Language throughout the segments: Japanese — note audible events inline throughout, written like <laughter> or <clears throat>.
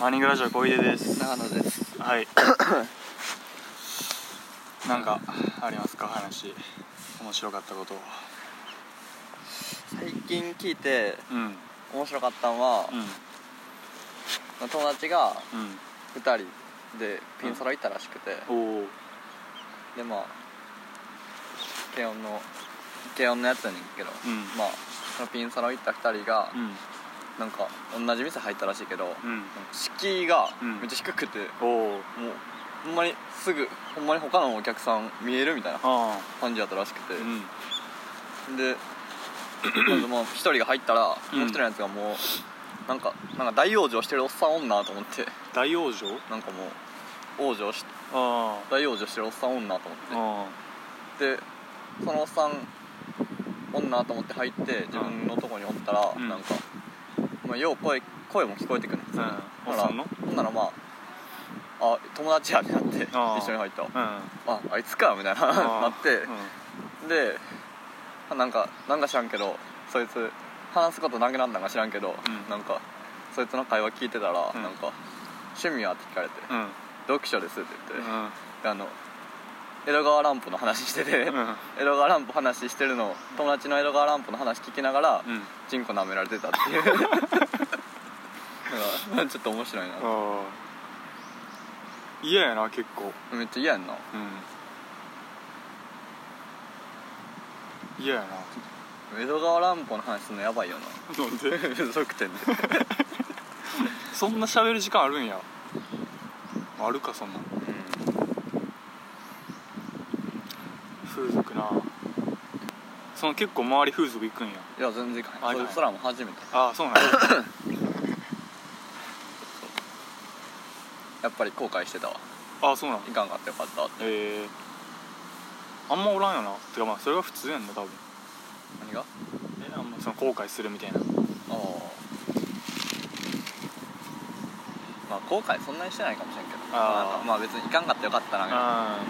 マーニングラジオ小出です。長野です。はい。<clears throat> なんかありますか？話。面白かったこと。最近聞いてうん。面白かったのは、友達がうん。うん2人でピンサロ行ったらしくて、おおでまあ軽音の軽音のやつやねんけど、うん。まあそのピンサロ行った2人が、うんなんか同じ店入ったらしいけど、うん。敷居がうん。めっちゃ低くて、おおもうほんまにすぐほんまに他のお客さん見えるみたいなあ感じやったらしくて。あ、うん。でまずもう一人が入ったら、うん。もう一人のやつがもうなんかなんか大往生してるおっさんおんなと思って。大往生？なんかもう往生しあ大往生してるおっさんおんなと思ああ。ってでそのおっさんおんなと思って入って自分のとこにおったら、うん。なんか、まあ、よう声声も聞こえてくるんですよ、うん。ほらほんならまああ友達やってなって一緒に入ったうん。ああいつかみたいななって。うん。でなんかなんか知らんけどそいつ話すことなくなったんか知らんけど、うん。なんかそいつの会話聞いてたら、ん。なんか「趣味は?」って聞かれて。うん「読書です」って言って、あの江戸川乱歩の話してて、うん。江戸川乱歩話してるのを友達の江戸川乱歩の話聞きながら、うん。チンコ舐められてたっていう。かちょっと面白いな。嫌やな結構。めっちゃ嫌やんな。うん。嫌やな。江戸川乱歩の話すんのやばいよな。なんで？風俗店で。<laughs> そんな喋る時間あるんや。あるかそんな。ん風俗な。その結構周り風俗行くんや。いや全然いかあへん。そいつらも初めて。ああそうなんや。<laughs> やっぱり後悔してたわ。ああそうなんいかんかってよかったって。ええあんまおらんよな。てかまあそれが普通やんな多分。何が？えあんまその後悔するみたいなああまあ後悔そんなにしてないかもしれんけど。あまあ別にいかんかってよかったなみ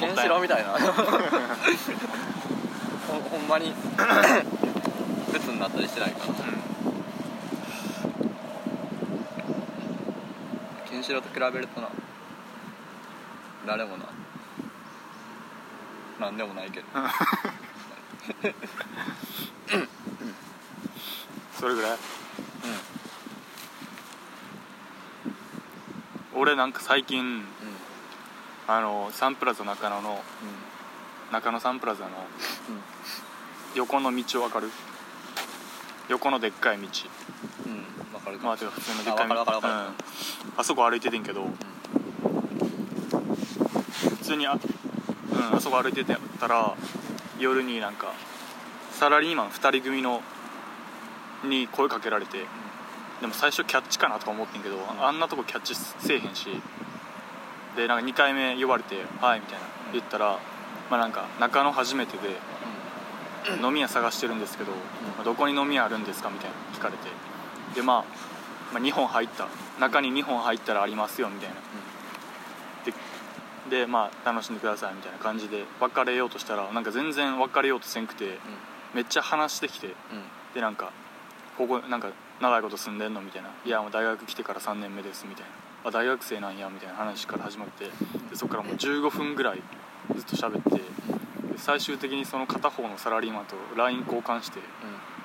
たいな。ケンシロウみたいな。ほ <laughs> ほんまに <laughs> 別になったりしてないから。ケンシロウと比べるとな。誰もな。なんでもないけど。<laughs> それぐらい？俺なんか最近うん。うんあのサンプラザ中野の中野サンプラザの横の道分かる？横のでっかい道。うん。うんわかるかまあてか普通のでっかい道。あうん。あそこ歩いててんけど普通にあ,、うん、あそこ歩いてたら夜になんかサラリーマン2人組のに声かけられてでも最初キャッチかなとか思ってんけど、あんなとこキャッチせえへんしでなんか2回目呼ばれて「はい」みたいな言ったら、まあなんか中野初めてで飲み屋探してるんですけど、まあどこに飲み屋あるんですかみたいな聞かれて。で、まあ、まあ2本入った。中に2本入ったらありますよみたいな。ででまあ楽しんでくださいみたいな感じで別れようとしたらなんか全然別れようとせんくてめっちゃ話してきてうんうん。でなんかここなんか長いこと住んでんのみたいな「いやもう大学来てから3年目です」みたいな「あ大学生なんや」みたいな話から始まってでそこからもう15分ぐらいずっと喋ってで最終的にその片方のサラリーマンと LINE 交換して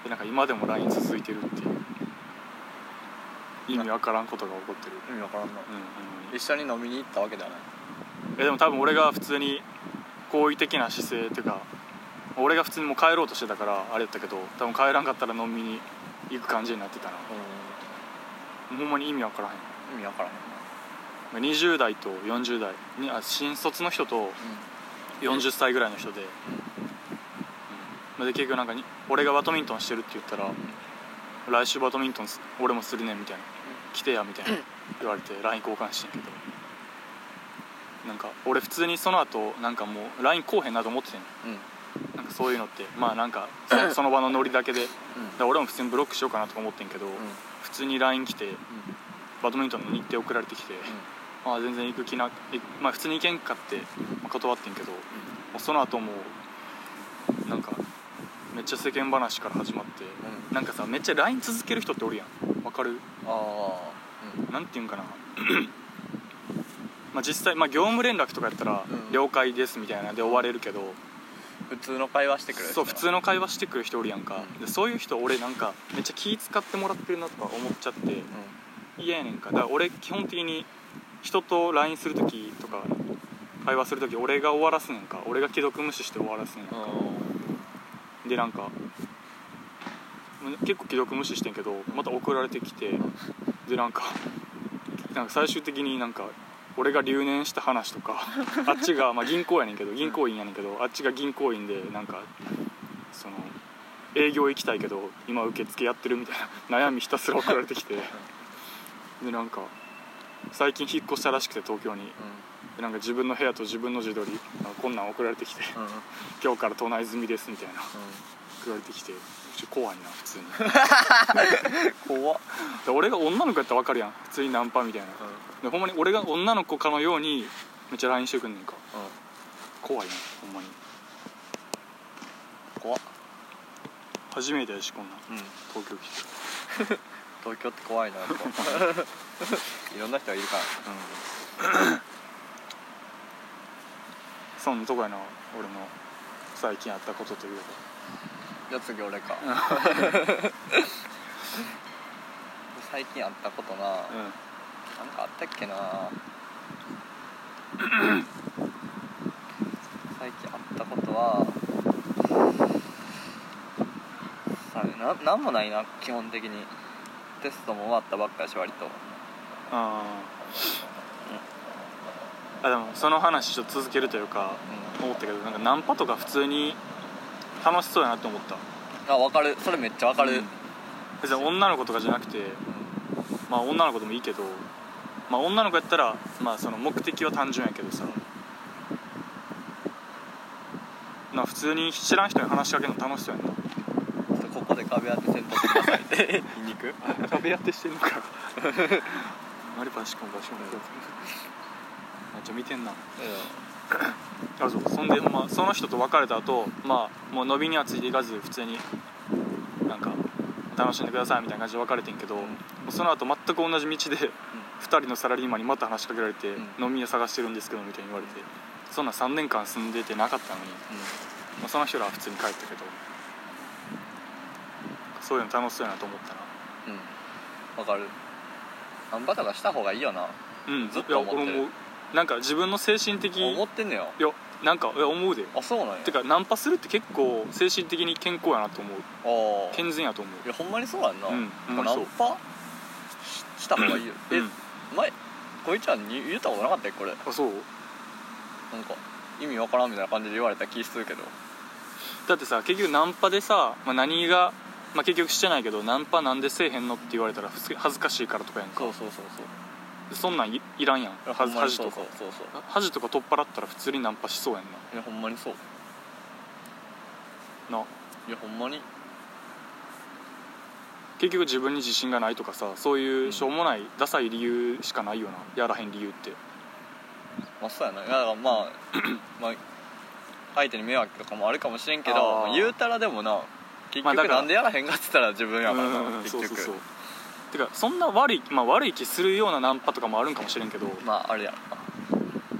でなんか今でも LINE 続いてるっていう。意味わからんことが起こってる。意味わからんなうんうん一緒に飲みに行ったわけではない。えでも多分俺が普通に好意的な姿勢っていうか俺が普通にもう帰ろうとしてたからあれやったけど多分帰らんかったら飲みに行く感じになってたなほんまに意味わからへん。意味わからん20代と40代にあ新卒の人と40歳ぐらいの人で,、うん、で結局なんかに俺がバドミントンしてるって言ったら、来週バドミントンす俺もするねんみたいな、来てやみたいな。言われて LINE 交換してんけど。なんか俺普通にその後なんかもう LINE こうへんなと思っててん。うんかそういうのってまあなんかそその場のノリだけで。だ俺も普通にブロックしようかなとか思ってんけど、普通に LINE 来てバドミントンの日程送られてきて、まあ全然行く気な、いまあ、普通に行けんかって、まあ、断ってんけど、もうその後もうなんかめっちゃ世間話から始まってうん。なんかさめっちゃ LINE 続ける人っておるやん。わかる？ああなんていうんかな。<clears throat> まあ実際、まあ、業務連絡とかやったらうん「了解です」みたいなで終われるけど、うん普通の会話してくれるそう普通の会話してくる人おるやんか、うん。でそういう人俺なんかめっちゃ気使ってもらってるなとか思っちゃって嫌やねんか。だから俺基本的に人と LINE する時とか会話する時俺が終わらすねんか。俺が既読無視して終わらすねんか。うん。でなんか結構既読無視してんけどまた送られてきてでなんかなんか最終的になんか俺が留年した話とか <laughs> あっちが、まあ、銀行やねんけど銀行員やねんけどあっちが銀行員でなんかその営業行きたいけど今受付やってるみたいな悩みひたすら送られてきて。でなんか最近引っ越したらしくて東京に。でなんか自分の部屋と自分の自撮りこんなん送られてきて。今日から都内済みですみたいな。送られてきて怖いな普通に。<laughs> 怖っ。で俺が女の子やったら分かるやん。普通にナンパみたいな。でほんまに俺が女の子かのようにめっちゃ LINE してくんねんか。怖いなほんまに。怖っ。初めてやしこんなん。うん。東京来て。<laughs> 東京って怖いなやっぱ。<laughs> いろんな人がいるから。<clears throat> そんなとこやな俺の最近あったことというじゃあ次俺か。<laughs> 最近あったことな、かうん。なんかあったっけな。<laughs> 最近あったことはさななんもないな基本的に。テストも終わったばっかやし割と。あー。あでもその話ちょっと続けるというか思ったけどなんかナンパとか普通に楽しそうやなって思った。あ分かる。それめっちゃ分かる、うん。別に女の子とかじゃなくてまあ女の子でもいいけどまあ女の子やったらまあその目的は単純やけどさ。な普通に知らん人に話しかけるの楽しそうやんな。ちょっとここで壁当てせんとくださいって。<laughs> 言いに壁やってしてんのか。マリパシコンバシコンめっちゃ見てんなあそう。そんで、まあ、その人と別れた後まあもう伸びにはついていかず普通になんか楽しんでくださいみたいな感じで別れてんけど、その後全く同じ道で2人のサラリーマンにまた話しかけられて、うん。飲み屋探してるんですけどみたいに言われてそんなん3年間住んでてなかったのに、まあ、その人らは普通に帰ったけどそういうの楽しそうやなと思ったな。うん。うん分かる。ナンパとかした方がいいよな。うん。ずっと思ってる。いや俺思うなんか自分の精神的思ってんいやなんかいや思うで。あそうなんや。てかナンパするって結構精神的に健康やなと思う。ああ。健全やと思う。いやほんまにそうやんな、うんほんまにそう。ナンパしした方がいいよ。<clears throat> え、うん。前こいちゃんに言ったことなかったよこれ？あそう？なんか意味わからんみたいな感じで言われた気するけど。だってさ結局ナンパでさ、まあ、何が、まあ、結局してないけどナンパなんでせえへんのって言われたらふつ恥ずかしいからとかやんか。そうそうそうそう。でそんなんいいらんやん。恥とかそうそう。そう恥とか取っ払ったら普通にナンパしそうやんいやほんまにそう。な。ないやほんまに。結局自分に自信がないとかさそういうしょうもないダサい理由しかないよな。やらへん理由って。まあそうやな。いやだからまあ <clears throat> まあ相手に迷惑とかもあるかもしれんけどあ言うたらでもな結まあだから局なんでやらへんかって言ったら自分やからな、うん。結局。そうそうそうてかそんな悪い、まあ、悪い気するようなナンパとかもあるんかもしれんけど。まああれやろ。な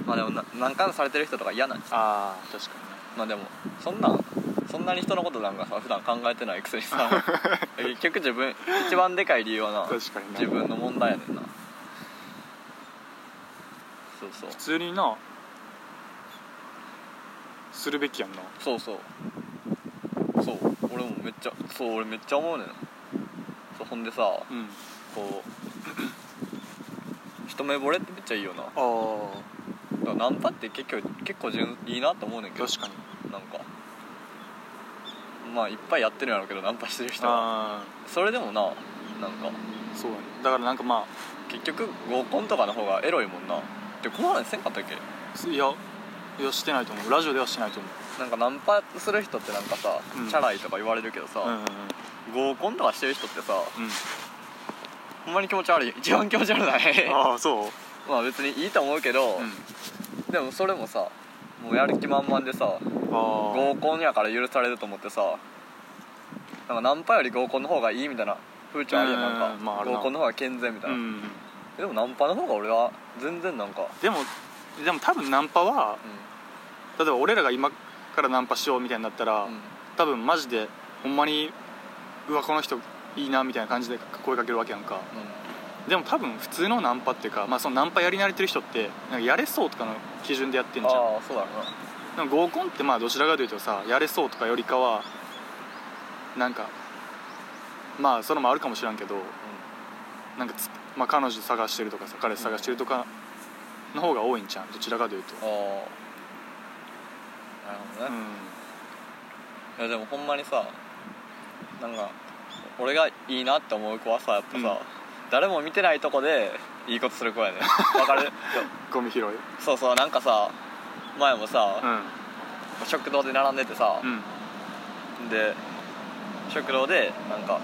まあでもな何回もされてる人とか嫌なんですああ確かにね。まあでもそんなんそんなに人のことなんかさ普段考えてないくせにさ <laughs> 結局自分一番でかい理由はな確かにな。自分の問題やねんな。そうそう。普通になするべきやんな。そうそう。そう俺もめっちゃそう俺めっちゃ思うねんそんでさうん。こう <clears throat> 一目惚れってめっちゃいいよな。あらナンパって結構結構純いいなと思うねんけど。確かに。なんか。まあいっぱいやってるんやろうけどナンパしてる人は。ああそれでもななんか。そうやね。だからなんかま結局合コンとかの方がエロいもんな。でこの話せんかったっけ？あいやいやしてないと思う。ラジオではしてないと思う。なんかナンパする人ってなんかさ、うん。チャラいとか言われるけどさ、うんうん合コンとかしてる人ってさうん。ほんまに気持ち悪い。一番気持ち悪ない？ああそう？<laughs> まあ別にいいと思うけど、うん。でもそれもさもうやる気満々でさ合コンやから許されると思ってさなんかナンパより合コンの方がいいみたいな風潮あるやんなんか、うんまあ合コンの方が健全みたいな、うん。でもナンパの方が俺は全然なんか。でもでも多分ナンパは例えば俺らが今からナンパしようみたいになったら、多分マジでほんまにうわこの人いいなみたいな感じで声かけるわけやんか。でも多分普通のナンパっていうか、まあ、そのナンパやり慣れてる人ってなんかやれそうとかの基準でやってんじゃん。ああそうだろうな。でも合コンってまあどちらかというとさやれそうとかよりかはなんかまあそれもあるかもしらんけどなんかつ、まあ、彼女探してるとかさ彼氏探してるとかの方が多いんちゃう？どちらかというと。ああなるほどね、いやでもほんまにさなんか俺がいいなって思う子はさやっぱさ、うん。誰も見てないとこでいいことする子やねわかる？<laughs> ゴミ拾い？うんそうそうなんかさ前もさ、うん。食堂で並んでてさ、で食堂でなんか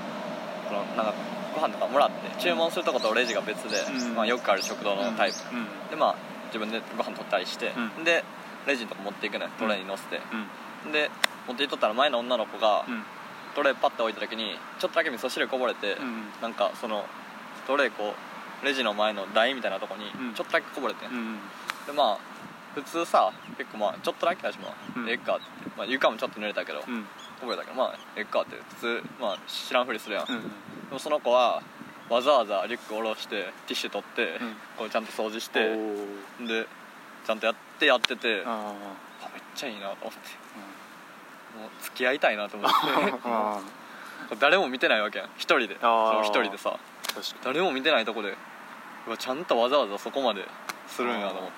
そのなんかご飯とかもらって注文するとことレジが別で、うん。まあ、よくある食堂のタイプ、うん。でまあ自分でご飯取ったりして、うん。でレジのとこ持っていくのよ。トレーに乗せて、うん。で持っていっとったら前の女の子が、うんトレーパッて置いた時にちょっとだけ味噌汁こぼれて、うん。なんかそのトレーこうレジの前の台みたいなとこにうん。ちょっとだけこぼれてん、うん。でまあ普通さ結構まあちょっとだけだしまあ、うん。ええかって言って、まあ、床もちょっと濡れたけど、うん。こぼれたけどまあええかって普通まあ知らんふりするやん、でうん。もその子はわざわざリュック下ろしてティッシュ取って、うん。こうちゃんと掃除しおてー。でちゃんとやってやっててめっちゃいいなと思って。ーもう付き合いたいなと思って。<laughs> あ誰も見てないわけやん。一人で。そあー。の一人でさ。誰も見てないとこで。うわちゃんとわざわざそこまでするんやと思って。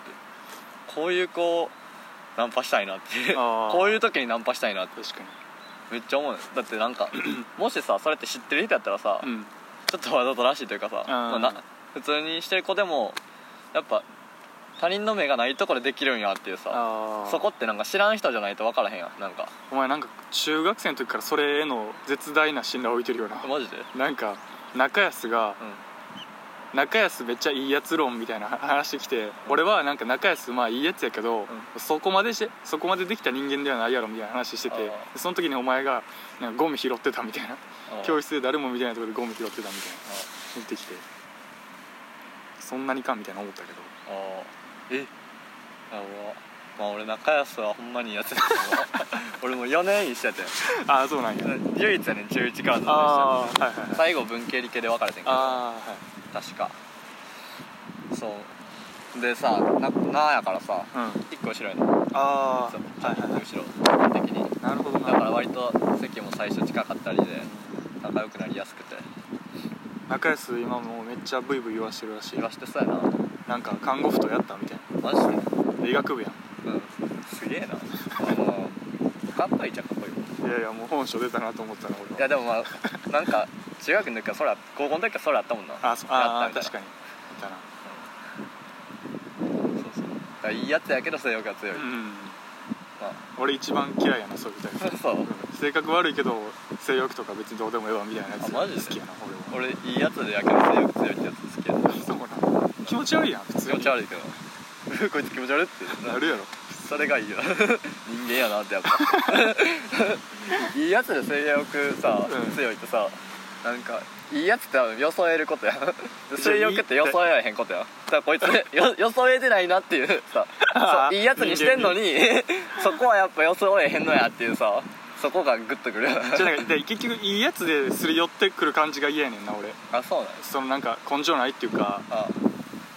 こういう子ナンパしたいなって。<laughs> こういう時にナンパしたいなって。に確かめっちゃ思うねだってなんか <clears throat> もしさそれって知ってる人やったらさ、にうん。ちょっとわざとらしいというかさ、まあな普通にしてる子でもやっぱ他人の目がないとこでできるんやっていうさそこってなんか知らん人じゃないと分からへんやんなんか。お前なんか中学生の時からそれへの絶大な信頼を置いてるよな。マジで？なんか中安がうん。中安めっちゃいいやつ論みたいな <laughs> 話してきて俺はなんか中安まあいいやつやけど、そこまでしてそこまでできた人間ではないやろみたいな話しててその時にお前がなんかゴミ拾ってたみたいな。教室で誰も見てないところでゴミ拾ってたみたいな。言ってきて。そんなにかみたいな思ったけど。あーえ？あもうまあ俺中安はほんまにやつだけど。<laughs> 俺もう4年一緒やったよ。ああそうなんや。唯一やねん中1からずっと一緒ああやったはいはいはい。最後文系理系で分かれてんけど。ああはい確か。そう。でさななやからさうん。1個後ろやのあそうあはいはい。はい後ろ的に。なるほどだからな割と席も最初近かったりで仲良くなりやすくて中安今もうめっちゃブイブイ言わしてるらしい言わしてそうやななんか看護婦とやったみたいマジで医学部やんうんすげえなあのかっこいいじゃんかっこいいいやいやもう本性出たなと思ったな俺いやでもまあなんか中学の時からそれあ高校の時からそれあったもんなあそあやったみたいなー確かにいたなそうそうだからいいやつやけど性欲が強い、うんま俺一番嫌いやなそういうタイプあそううん性格悪いけど性欲とか別にどうでもええわみたいなやつあマジで好きやな俺いいやつでやけど性欲強いってやつ好きやそうな気持ち悪いやん普通気持ち悪いけど。<laughs> こいつ気持ち悪いってなるやろ。それがいいよ。人間やなってやっぱ。<laughs> いいやつで性欲さ、うん。強いってさなんかいいやつってよそえることや <laughs> 性欲ってよそえられへんことやん。だからこいつよよそえてないなっていうさ。そういいやつにしてんのにそこはやっぱよそえへんのやっていうさそこがグッとくる。じゃあなんかで結局いいやつですり寄ってくる感じが嫌やねんな俺。あそうなんそのなんか根性ないっていうか。あ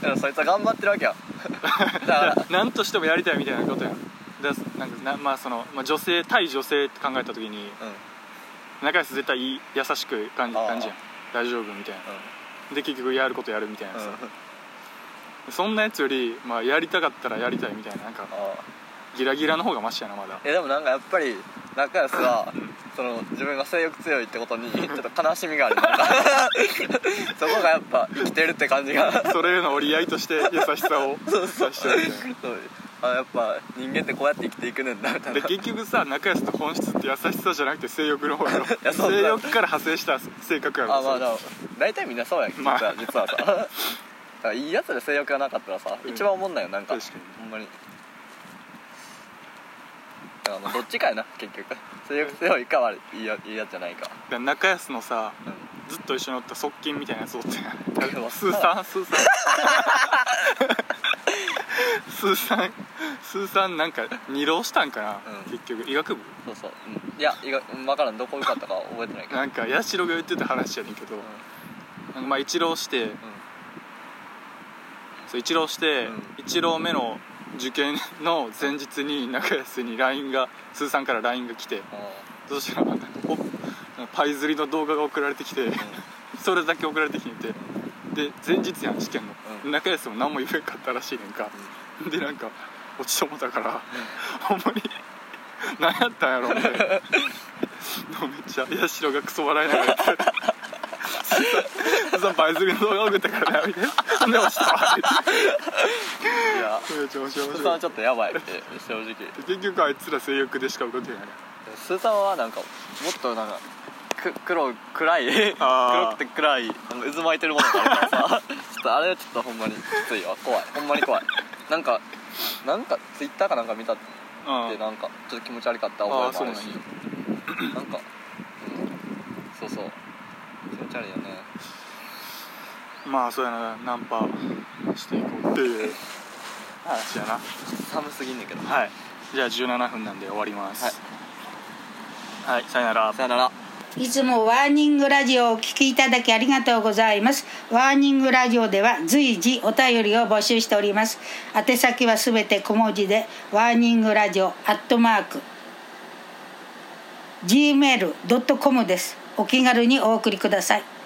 だからそいつは頑張ってるわけや <laughs> だから。何としてもやりたいみたいなことやん。だなんかなまあその、まあ、女性対女性って考えた時にうん。うん中安絶対いい優しく感じ感じやん。大丈夫みたいな。で結局やることやるみたいなさ、そんなやつより、まあ、やりたかったらやりたいみたいななんか。あギラギラの方がマシやなまだ。えでもなんかやっぱり中安はその自分が性欲強いってことにちょっと悲しみがある。<laughs> そこがやっぱ生きてるって感じが。それへの折り合いとして優しさを <laughs> そうそう。そう。あやっぱ人間ってこうやって生きていくねんだみたいな。で結局さ中安の本質って優しさじゃなくて性欲の方やろ。<laughs> 性欲から派生した性格やろ。あまあでも大体みんなそうや実まあ。は実はさ。だからいいやつで性欲がなかったらさうん。一番おもんないよなんか。確かに。ほんまにだからもうどっちかやな結局。強いか悪いやいいやつじゃないか。だ中安のさうん。ずっと一緒におった側近みたいなやつおってスーさんスーさん。スーさん <laughs> スーさんなんか二浪したんかな、うん。結局。医学部？そうそう、うん、いやいが分からん。どこ受かったか覚えてないけど。なんか八代が言ってた話やねんけど、なんかまあ一浪してそう一浪して、うん。一浪目の受験の前日に中安に LINE がスーさんから LINE が来てそしたらおパイ釣りの動画が送られてきて、それだけ送られてきててで前日やん試験の、うん。中安も何も言えんかったらしいねんか、でなんか落ちともたから、ほんまに何やったんやろみたいなめっちゃ八代がクソ笑いながらそのパイ釣りの動画送ったからなみたいなほんで落ちたわっていやめっちゃ面白い面スーさん白はちょっとや。ばいって正直い結局あいつら性欲でしか動けないスーさんはなんかもっとなんかく黒暗い。<laughs> 黒くて暗い。なんか渦巻いてるものがあるからさ。ちょっとあれはちょっとほんまにきついわ怖い。ほんまに怖い。なんかなんかツイッターかなんか見たってうんなんかちょっと気持ち悪かった覚えもあるしあなんか、うん、そうそう。気持ち悪いよねまあそうやなナンパしていこうっていう話やな寒すぎんねんけどはいじゃあ17分なんで終わりますはい、さよならさよならいつもワーニングラジオをお聞きいただきありがとうございます。ワーニングラジオでは随時お便りを募集しております。宛先はすべて小文字で、ワーニングラジオアットマーク、gmail.com です。お気軽にお送りください。